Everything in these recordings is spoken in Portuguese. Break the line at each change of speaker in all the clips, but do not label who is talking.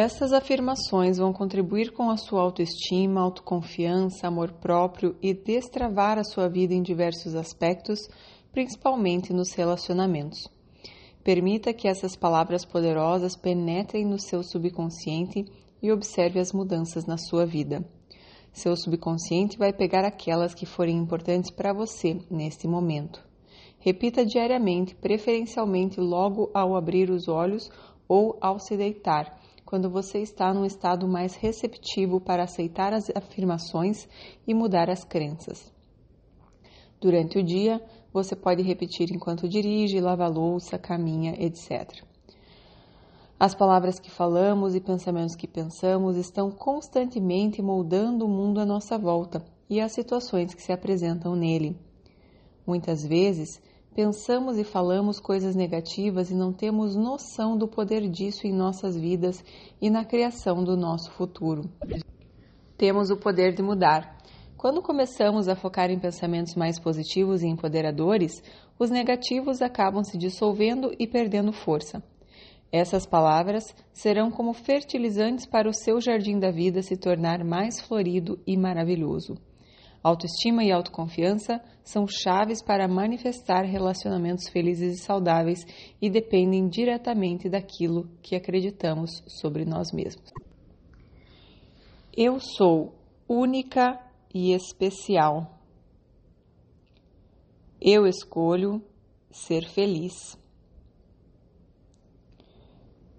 Essas afirmações vão contribuir com a sua autoestima, autoconfiança, amor próprio e destravar a sua vida em diversos aspectos, principalmente nos relacionamentos. Permita que essas palavras poderosas penetrem no seu subconsciente e observe as mudanças na sua vida. Seu subconsciente vai pegar aquelas que forem importantes para você neste momento. Repita diariamente, preferencialmente logo ao abrir os olhos ou ao se deitar, quando você está num estado mais receptivo para aceitar as afirmações e mudar as crenças. Durante o dia, você pode repetir enquanto dirige, lava louça, caminha, etc. As palavras que falamos e pensamentos que pensamos estão constantemente moldando o mundo à nossa volta e as situações que se apresentam nele. Muitas vezes, pensamos e falamos coisas negativas e não temos noção do poder disso em nossas vidas e na criação do nosso futuro. Temos o poder de mudar. Quando começamos a focar em pensamentos mais positivos e empoderadores, os negativos acabam se dissolvendo e perdendo força. Essas palavras serão como fertilizantes para o seu jardim da vida se tornar mais florido e maravilhoso. Autoestima e autoconfiança são chaves para manifestar relacionamentos felizes e saudáveis e dependem diretamente daquilo que acreditamos sobre nós mesmos. Eu sou única e especial. Eu escolho ser feliz.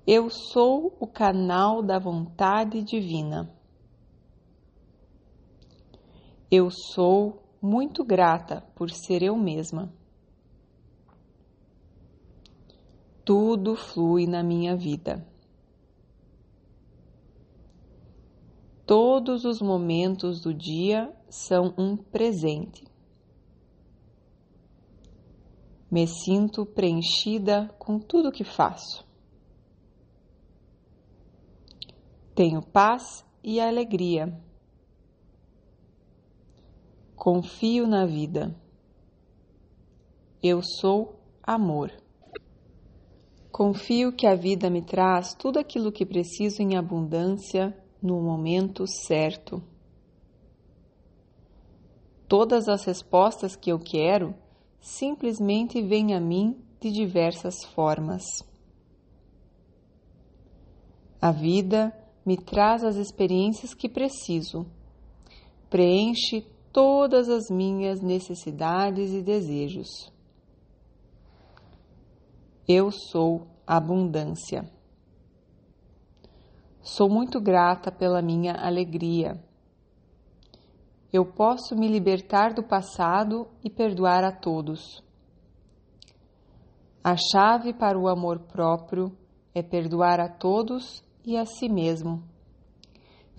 Eu sou o canal da vontade divina. Eu sou muito grata por ser eu mesma. Tudo flui na minha vida. Todos os momentos do dia são um presente. Me sinto preenchida com tudo que faço. Tenho paz e alegria. Confio na vida. Eu sou amor. Confio que a vida me traz tudo aquilo que preciso em abundância no momento certo. Todas as respostas que eu quero simplesmente vêm a mim de diversas formas. A vida me traz as experiências que preciso, preenche todas as minhas necessidades e desejos. Eu sou abundância. Sou muito grata pela minha alegria. Eu posso me libertar do passado e perdoar a todos. A chave para o amor próprio é perdoar a todos e a si mesmo.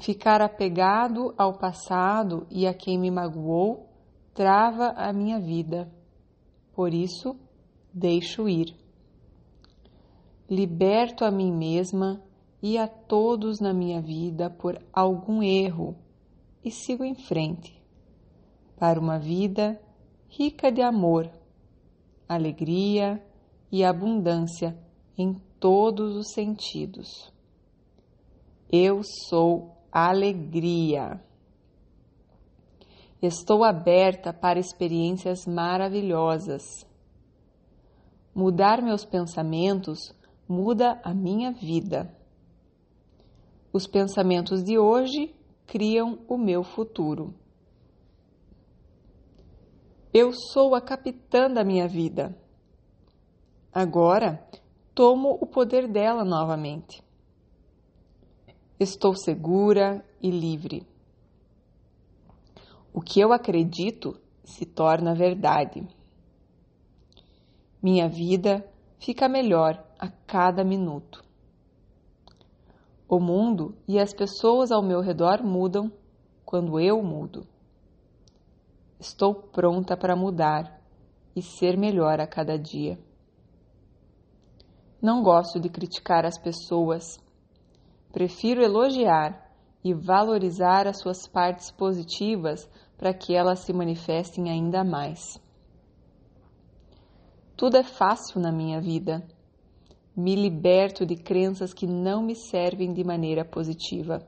Ficar apegado ao passado e a quem me magoou trava a minha vida. Por isso, deixo ir. Liberto a mim mesma e a todos na minha vida por algum erro e sigo em frente para uma vida rica de amor, alegria e abundância em todos os sentidos. Eu sou alegria. Estou aberta para experiências maravilhosas. Mudar meus pensamentos muda a minha vida. Os pensamentos de hoje criam o meu futuro. Eu sou a capitã da minha vida. Agora tomo o poder dela novamente. Estou segura e livre. O que eu acredito se torna verdade. Minha vida fica melhor a cada minuto. O mundo e as pessoas ao meu redor mudam quando eu mudo. Estou pronta para mudar e ser melhor a cada dia. Não gosto de criticar as pessoas Prefiro elogiar e valorizar as suas partes positivas para que elas se manifestem ainda mais. Tudo é fácil na minha vida. Me liberto de crenças que não me servem de maneira positiva.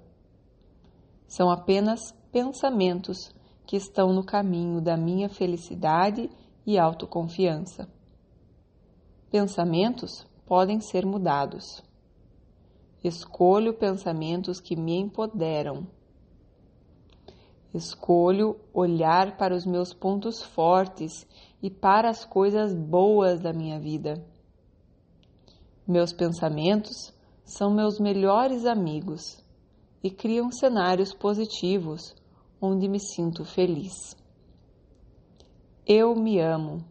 São apenas pensamentos que estão no caminho da minha felicidade e autoconfiança. Pensamentos podem ser mudados. Escolho pensamentos que me empoderam. Escolho olhar para os meus pontos fortes e para as coisas boas da minha vida. Meus pensamentos são meus melhores amigos e criam cenários positivos onde me sinto feliz. Eu me amo.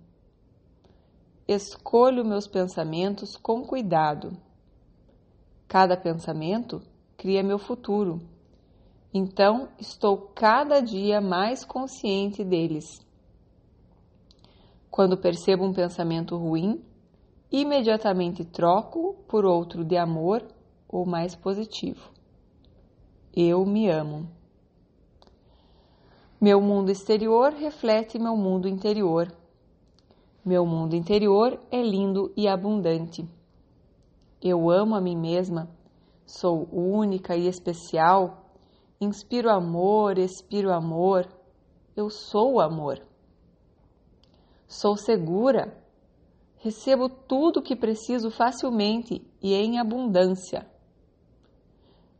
Escolho meus pensamentos com cuidado. Cada pensamento cria meu futuro. Então estou cada dia mais consciente deles. Quando percebo um pensamento ruim, imediatamente troco por outro de amor ou mais positivo. Eu me amo. Meu mundo exterior reflete meu mundo interior. Meu mundo interior é lindo e abundante. Eu amo a mim mesma, sou única e especial, inspiro amor, expiro amor, eu sou o amor. Sou segura, recebo tudo o que preciso facilmente e em abundância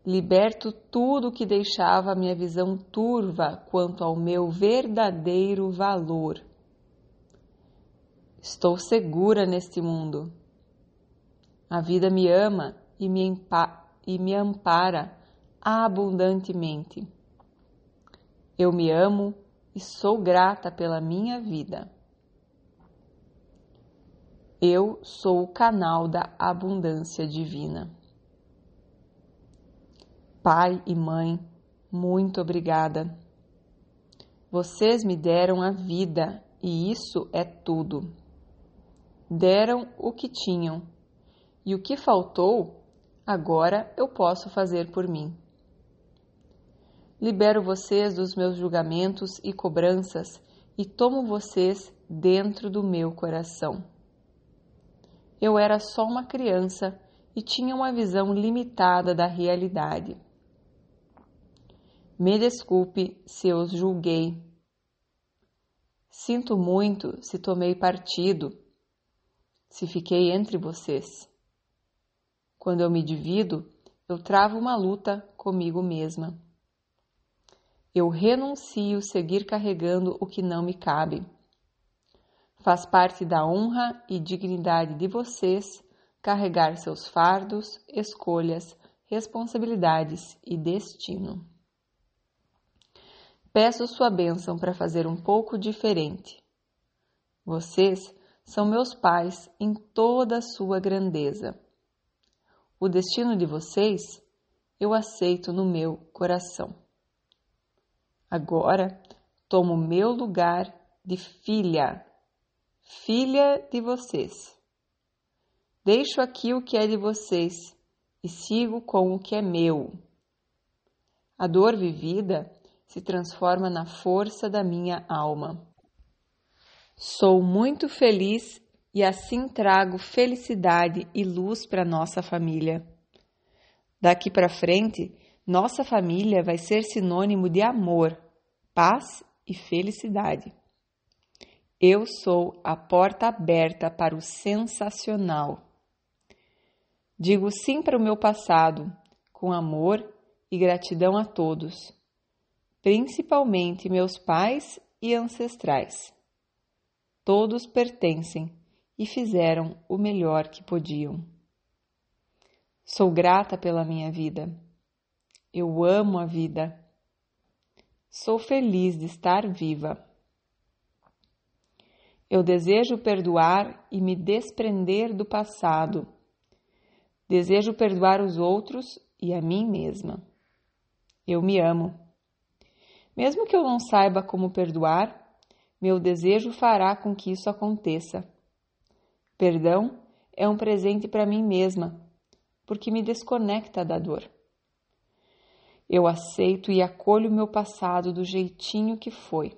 liberto tudo que deixava minha visão turva quanto ao meu verdadeiro valor. Estou segura neste mundo. A vida me ama e me, e me ampara abundantemente. Eu me amo e sou grata pela minha vida. Eu sou o canal da abundância divina. Pai e mãe, muito obrigada. Vocês me deram a vida e isso é tudo. Deram o que tinham e o que faltou, agora eu posso fazer por mim. Libero vocês dos meus julgamentos e cobranças e tomo vocês dentro do meu coração. Eu era só uma criança e tinha uma visão limitada da realidade. Me desculpe se eu os julguei. Sinto muito se tomei partido, se fiquei entre vocês. Quando eu me divido, eu travo uma luta comigo mesma. Eu renuncio seguir carregando o que não me cabe. Faz parte da honra e dignidade de vocês carregar seus fardos, escolhas, responsabilidades e destino. Peço sua bênção para fazer um pouco diferente. Vocês são meus pais em toda a sua grandeza. O destino de vocês eu aceito no meu coração. Agora tomo meu lugar de filha, filha de vocês. Deixo aqui o que é de vocês e sigo com o que é meu. A dor vivida se transforma na força da minha alma. Sou muito feliz e assim trago felicidade e luz para nossa família. Daqui para frente, nossa família vai ser sinônimo de amor, paz e felicidade. Eu sou a porta aberta para o sensacional. Digo sim para o meu passado, com amor e gratidão a todos principalmente meus pais e ancestrais. Todos pertencem e fizeram o melhor que podiam. Sou grata pela minha vida. Eu amo a vida. Sou feliz de estar viva. Eu desejo perdoar e me desprender do passado. Desejo perdoar os outros e a mim mesma. Eu me amo. Mesmo que eu não saiba como perdoar, meu desejo fará com que isso aconteça. Perdão é um presente para mim mesma, porque me desconecta da dor. Eu aceito e acolho meu passado do jeitinho que foi.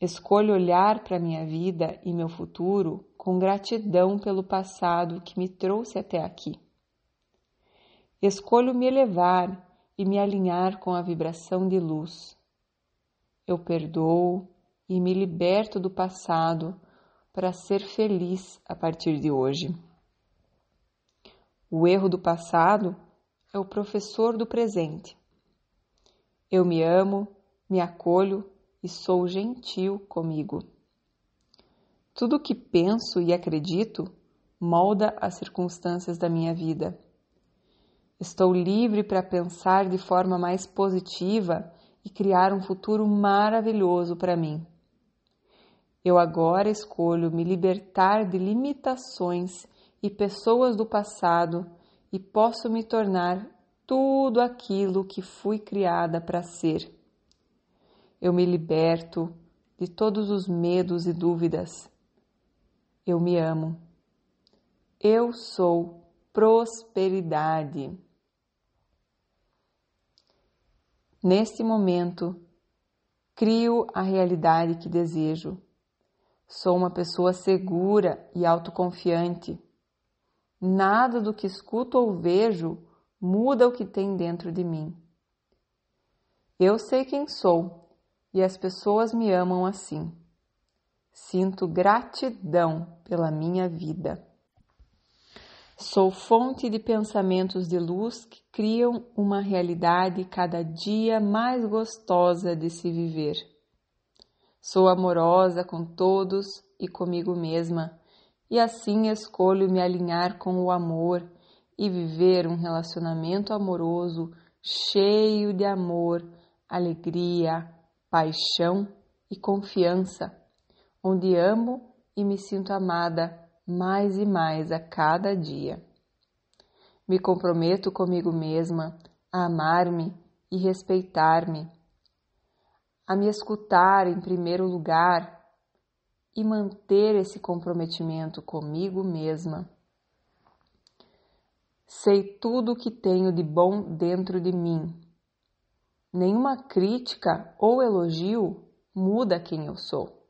Escolho olhar para minha vida e meu futuro com gratidão pelo passado que me trouxe até aqui. Escolho me elevar e me alinhar com a vibração de luz. Eu perdoo e me liberto do passado para ser feliz a partir de hoje. O erro do passado é o professor do presente. Eu me amo, me acolho e sou gentil comigo. Tudo o que penso e acredito molda as circunstâncias da minha vida. Estou livre para pensar de forma mais positiva e criar um futuro maravilhoso para mim. Eu agora escolho me libertar de limitações e pessoas do passado e posso me tornar tudo aquilo que fui criada para ser. Eu me liberto de todos os medos e dúvidas. Eu me amo. Eu sou prosperidade. Neste momento, crio a realidade que desejo. Sou uma pessoa segura e autoconfiante. Nada do que escuto ou vejo muda o que tem dentro de mim. Eu sei quem sou e as pessoas me amam assim. Sinto gratidão pela minha vida. Sou fonte de pensamentos de luz que criam uma realidade cada dia mais gostosa de se viver. Sou amorosa com todos e comigo mesma, e assim escolho me alinhar com o amor e viver um relacionamento amoroso cheio de amor, alegria, paixão e confiança, onde amo e me sinto amada mais e mais a cada dia. Me comprometo comigo mesma a amar-me e respeitar-me, a me escutar em primeiro lugar e manter esse comprometimento comigo mesma. Sei tudo o que tenho de bom dentro de mim Nenhuma crítica ou elogio muda quem eu sou.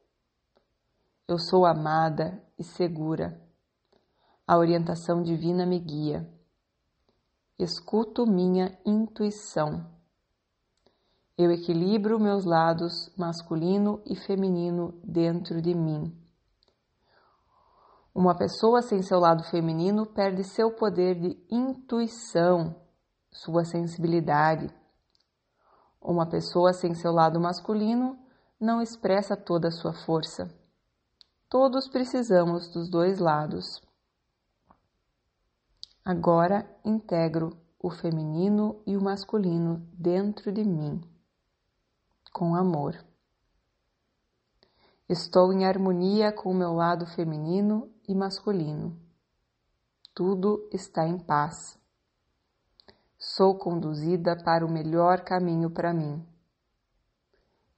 Eu sou amada e segura. A orientação divina me guia. Escuto minha intuição. Eu equilibro meus lados masculino e feminino dentro de mim. Uma pessoa sem seu lado feminino perde seu poder de intuição, sua sensibilidade uma pessoa sem seu lado masculino não expressa toda a sua força. Todos precisamos dos dois lados. Agora integro o feminino e o masculino dentro de mim, com amor. Estou em harmonia com o meu lado feminino e masculino. Tudo está em paz. Sou conduzida para o melhor caminho para mim.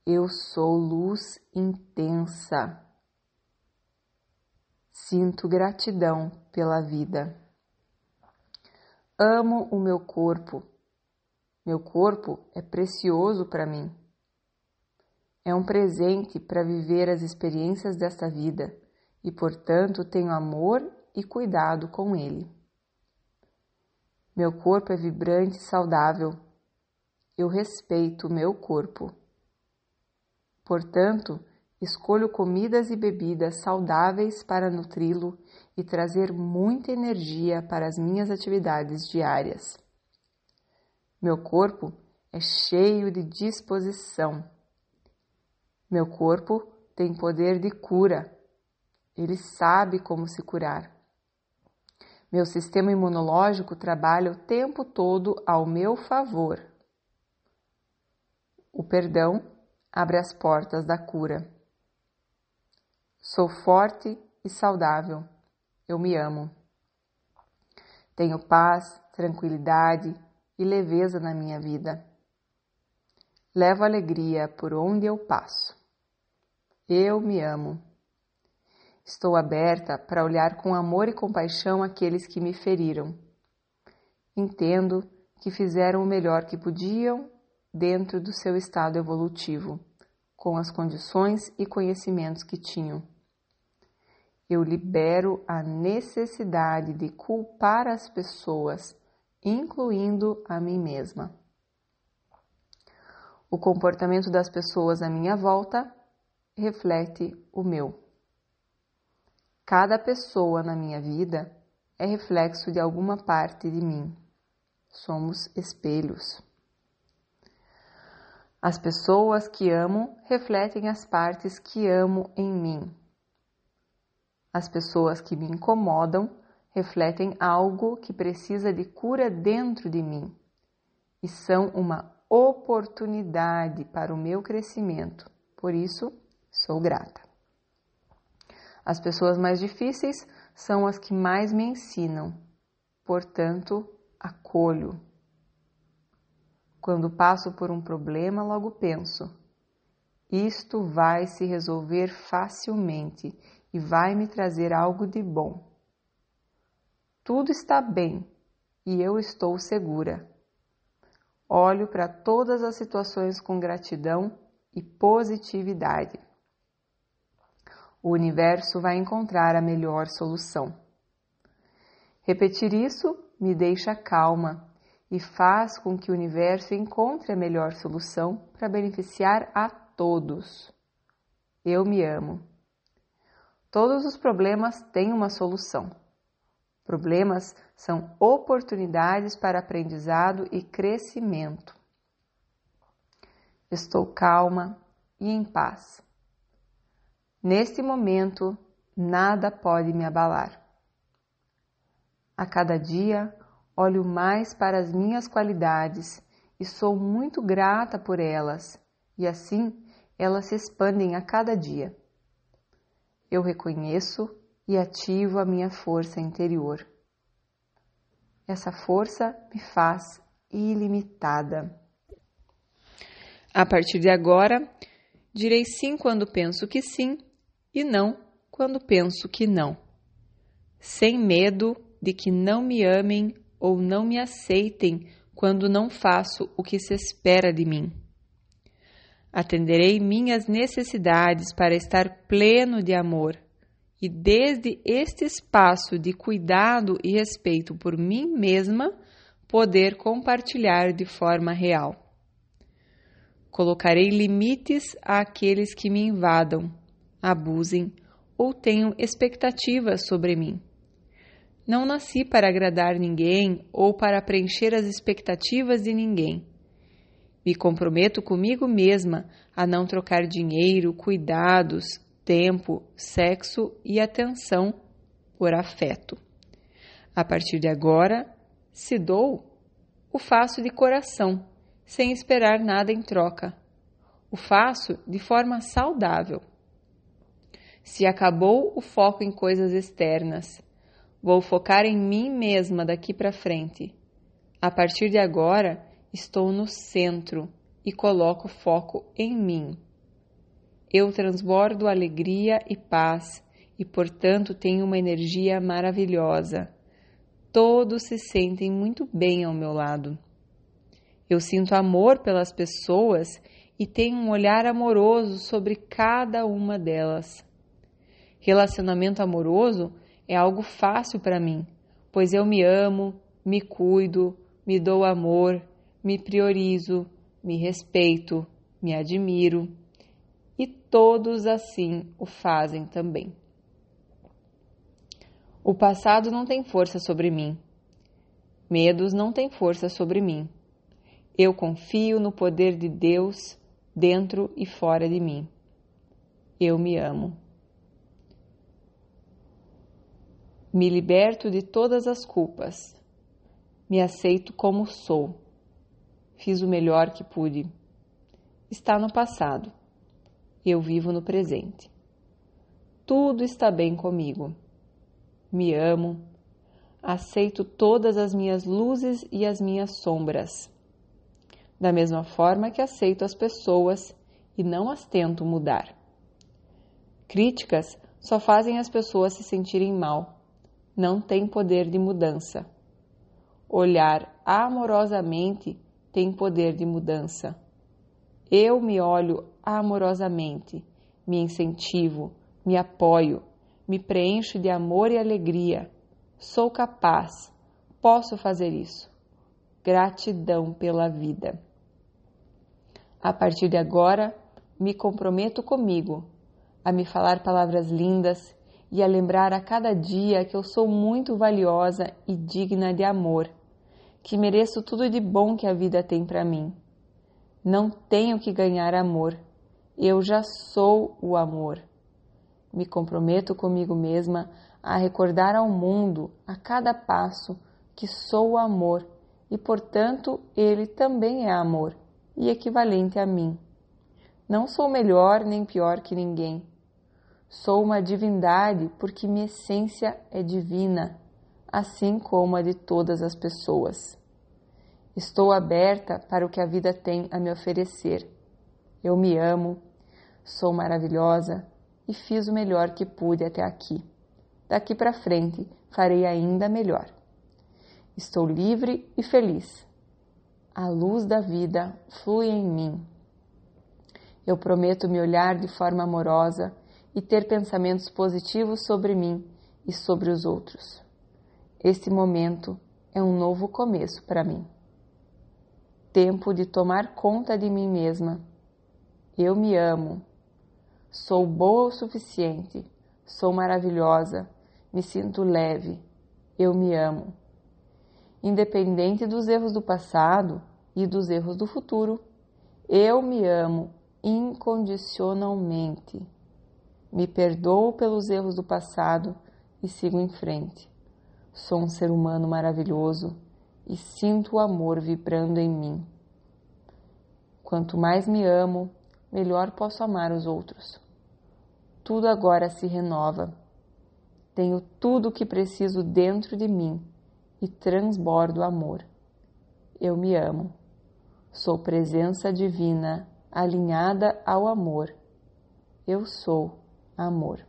Eu sou luz intensa. Sinto gratidão pela vida. Amo o meu corpo. Meu corpo é precioso para mim. É um presente para viver as experiências desta vida e, portanto, tenho amor e cuidado com ele. Meu corpo é vibrante e saudável. Eu respeito o meu corpo. Portanto, escolho comidas e bebidas saudáveis para nutri-lo e trazer muita energia para as minhas atividades diárias. Meu corpo é cheio de disposição. Meu corpo tem poder de cura. Ele sabe como se curar. Meu sistema imunológico trabalha o tempo todo ao meu favor. O perdão abre as portas da cura. Sou forte e saudável. Eu me amo. Tenho paz, tranquilidade e leveza na minha vida. Levo alegria por onde eu passo. Eu me amo. Estou aberta para olhar com amor e compaixão aqueles que me feriram. Entendo que fizeram o melhor que podiam dentro do seu estado evolutivo, com as condições e conhecimentos que tinham. Eu libero a necessidade de culpar as pessoas, incluindo a mim mesma. O comportamento das pessoas à minha volta reflete o meu. Cada pessoa na minha vida é reflexo de alguma parte de mim. Somos espelhos. As pessoas que amo refletem as partes que amo em mim. As pessoas que me incomodam refletem algo que precisa de cura dentro de mim e são uma oportunidade para o meu crescimento. Por isso, sou grata. As pessoas mais difíceis são as que mais me ensinam, portanto, acolho. Quando passo por um problema, logo penso: isto vai se resolver facilmente e vai me trazer algo de bom. Tudo está bem e eu estou segura. Olho para todas as situações com gratidão e positividade. O universo vai encontrar a melhor solução. Repetir isso me deixa calma e faz com que o universo encontre a melhor solução para beneficiar a todos. Eu me amo. Todos os problemas têm uma solução. Problemas são oportunidades para aprendizado e crescimento. Estou calma e em paz. Neste momento, nada pode me abalar. A cada dia, olho mais para as minhas qualidades e sou muito grata por elas, e assim elas se expandem a cada dia. Eu reconheço e ativo a minha força interior. Essa força me faz ilimitada. A partir de agora, direi sim quando penso que sim e não quando penso que não, sem medo de que não me amem ou não me aceitem quando não faço o que se espera de mim. Atenderei minhas necessidades para estar pleno de amor e, desde este espaço de cuidado e respeito por mim mesma, poder compartilhar de forma real. Colocarei limites àqueles que me invadam, abusem ou tenham expectativas sobre mim. Não nasci para agradar ninguém ou para preencher as expectativas de ninguém. Me comprometo comigo mesma a não trocar dinheiro, cuidados, tempo, sexo e atenção por afeto. A partir de agora, se dou, o faço de coração, sem esperar nada em troca. O faço de forma saudável. Se acabou o foco em coisas externas, Vou focar em mim mesma daqui para frente. A partir de agora, estou no centro e coloco foco em mim. Eu transbordo alegria e paz e, portanto, tenho uma energia maravilhosa. Todos se sentem muito bem ao meu lado. Eu sinto amor pelas pessoas e tenho um olhar amoroso sobre cada uma delas. Relacionamento amoroso é algo fácil para mim, pois eu me amo, me cuido, me dou amor, me priorizo, me respeito, me admiro e todos assim o fazem também. O passado não tem força sobre mim. Medos não têm força sobre mim. Eu confio no poder de Deus dentro e fora de mim. Eu me amo. Me liberto de todas as culpas. Me aceito como sou. Fiz o melhor que pude. Está no passado. Eu vivo no presente. Tudo está bem comigo. Me amo. Aceito todas as minhas luzes e as minhas sombras. Da mesma forma que aceito as pessoas e não as tento mudar. Críticas só fazem as pessoas se sentirem mal não tem poder de mudança. Olhar amorosamente tem poder de mudança. Eu me olho amorosamente, me incentivo, me apoio, me preencho de amor e alegria. Sou capaz, posso fazer isso. Gratidão pela vida. A partir de agora, me comprometo comigo a me falar palavras lindas e a lembrar a cada dia que eu sou muito valiosa e digna de amor, que mereço tudo de bom que a vida tem para mim. Não tenho que ganhar amor, eu já sou o amor. Me comprometo comigo mesma a recordar ao mundo, a cada passo, que sou o amor e, portanto, ele também é amor e equivalente a mim. Não sou melhor nem pior que ninguém. Sou uma divindade porque minha essência é divina, assim como a de todas as pessoas. Estou aberta para o que a vida tem a me oferecer. Eu me amo, sou maravilhosa e fiz o melhor que pude até aqui. Daqui para frente farei ainda melhor. Estou livre e feliz. A luz da vida flui em mim. Eu prometo me olhar de forma amorosa e ter pensamentos positivos sobre mim e sobre os outros. Este momento é um novo começo para mim. Tempo de tomar conta de mim mesma. Eu me amo. Sou boa o suficiente. Sou maravilhosa. Me sinto leve. Eu me amo. Independente dos erros do passado e dos erros do futuro, eu me amo incondicionalmente. Me perdoo pelos erros do passado e sigo em frente. Sou um ser humano maravilhoso e sinto o amor vibrando em mim. Quanto mais me amo, melhor posso amar os outros. Tudo agora se renova. Tenho tudo o que preciso dentro de mim e transbordo amor. Eu me amo. Sou presença divina alinhada ao amor. Eu sou amor.